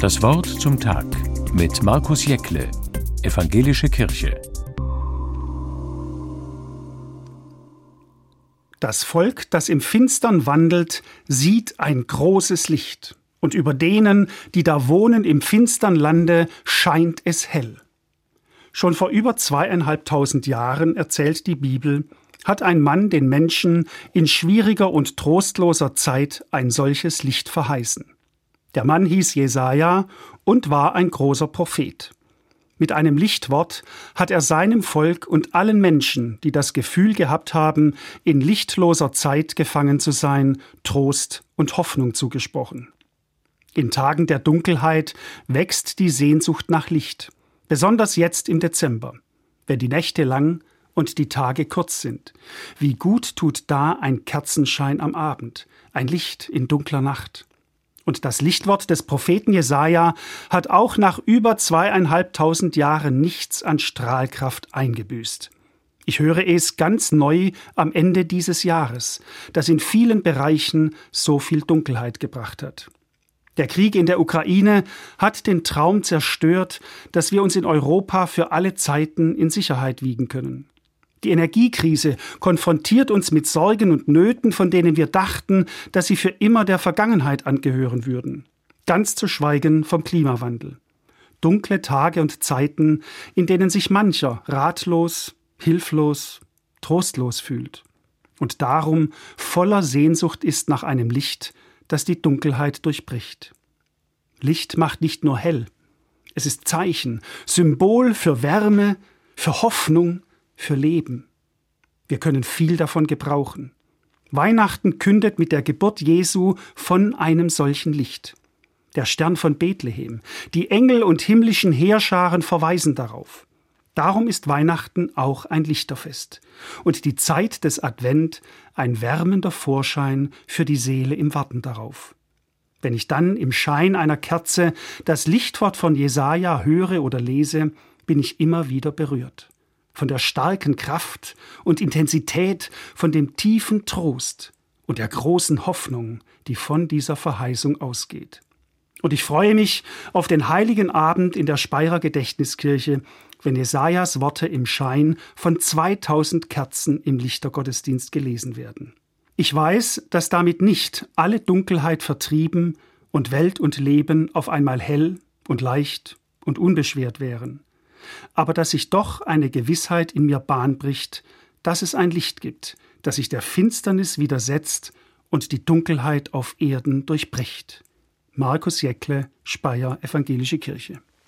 Das Wort zum Tag mit Markus Jäckle, Evangelische Kirche. Das Volk, das im Finstern wandelt, sieht ein großes Licht, und über denen, die da wohnen im finstern Lande, scheint es hell. Schon vor über zweieinhalbtausend Jahren erzählt die Bibel, hat ein Mann den Menschen in schwieriger und trostloser Zeit ein solches Licht verheißen. Der Mann hieß Jesaja und war ein großer Prophet. Mit einem Lichtwort hat er seinem Volk und allen Menschen, die das Gefühl gehabt haben, in lichtloser Zeit gefangen zu sein, Trost und Hoffnung zugesprochen. In Tagen der Dunkelheit wächst die Sehnsucht nach Licht, besonders jetzt im Dezember, wenn die Nächte lang und die Tage kurz sind. Wie gut tut da ein Kerzenschein am Abend, ein Licht in dunkler Nacht. Und das Lichtwort des Propheten Jesaja hat auch nach über zweieinhalbtausend Jahren nichts an Strahlkraft eingebüßt. Ich höre es ganz neu am Ende dieses Jahres, das in vielen Bereichen so viel Dunkelheit gebracht hat. Der Krieg in der Ukraine hat den Traum zerstört, dass wir uns in Europa für alle Zeiten in Sicherheit wiegen können. Die Energiekrise konfrontiert uns mit Sorgen und Nöten, von denen wir dachten, dass sie für immer der Vergangenheit angehören würden. Ganz zu schweigen vom Klimawandel. Dunkle Tage und Zeiten, in denen sich mancher ratlos, hilflos, trostlos fühlt. Und darum voller Sehnsucht ist nach einem Licht, das die Dunkelheit durchbricht. Licht macht nicht nur hell, es ist Zeichen, Symbol für Wärme, für Hoffnung, für Leben. Wir können viel davon gebrauchen. Weihnachten kündet mit der Geburt Jesu von einem solchen Licht. Der Stern von Bethlehem, die Engel und himmlischen Heerscharen verweisen darauf. Darum ist Weihnachten auch ein Lichterfest und die Zeit des Advent ein wärmender Vorschein für die Seele im Warten darauf. Wenn ich dann im Schein einer Kerze das Lichtwort von Jesaja höre oder lese, bin ich immer wieder berührt von der starken Kraft und Intensität, von dem tiefen Trost und der großen Hoffnung, die von dieser Verheißung ausgeht. Und ich freue mich auf den heiligen Abend in der Speyerer Gedächtniskirche, wenn Jesajas Worte im Schein von 2000 Kerzen im Lichtergottesdienst gelesen werden. Ich weiß, dass damit nicht alle Dunkelheit vertrieben und Welt und Leben auf einmal hell und leicht und unbeschwert wären aber dass sich doch eine Gewissheit in mir Bahn bricht, dass es ein Licht gibt, das sich der Finsternis widersetzt und die Dunkelheit auf Erden durchbricht. Markus Jäckle, Speyer Evangelische Kirche.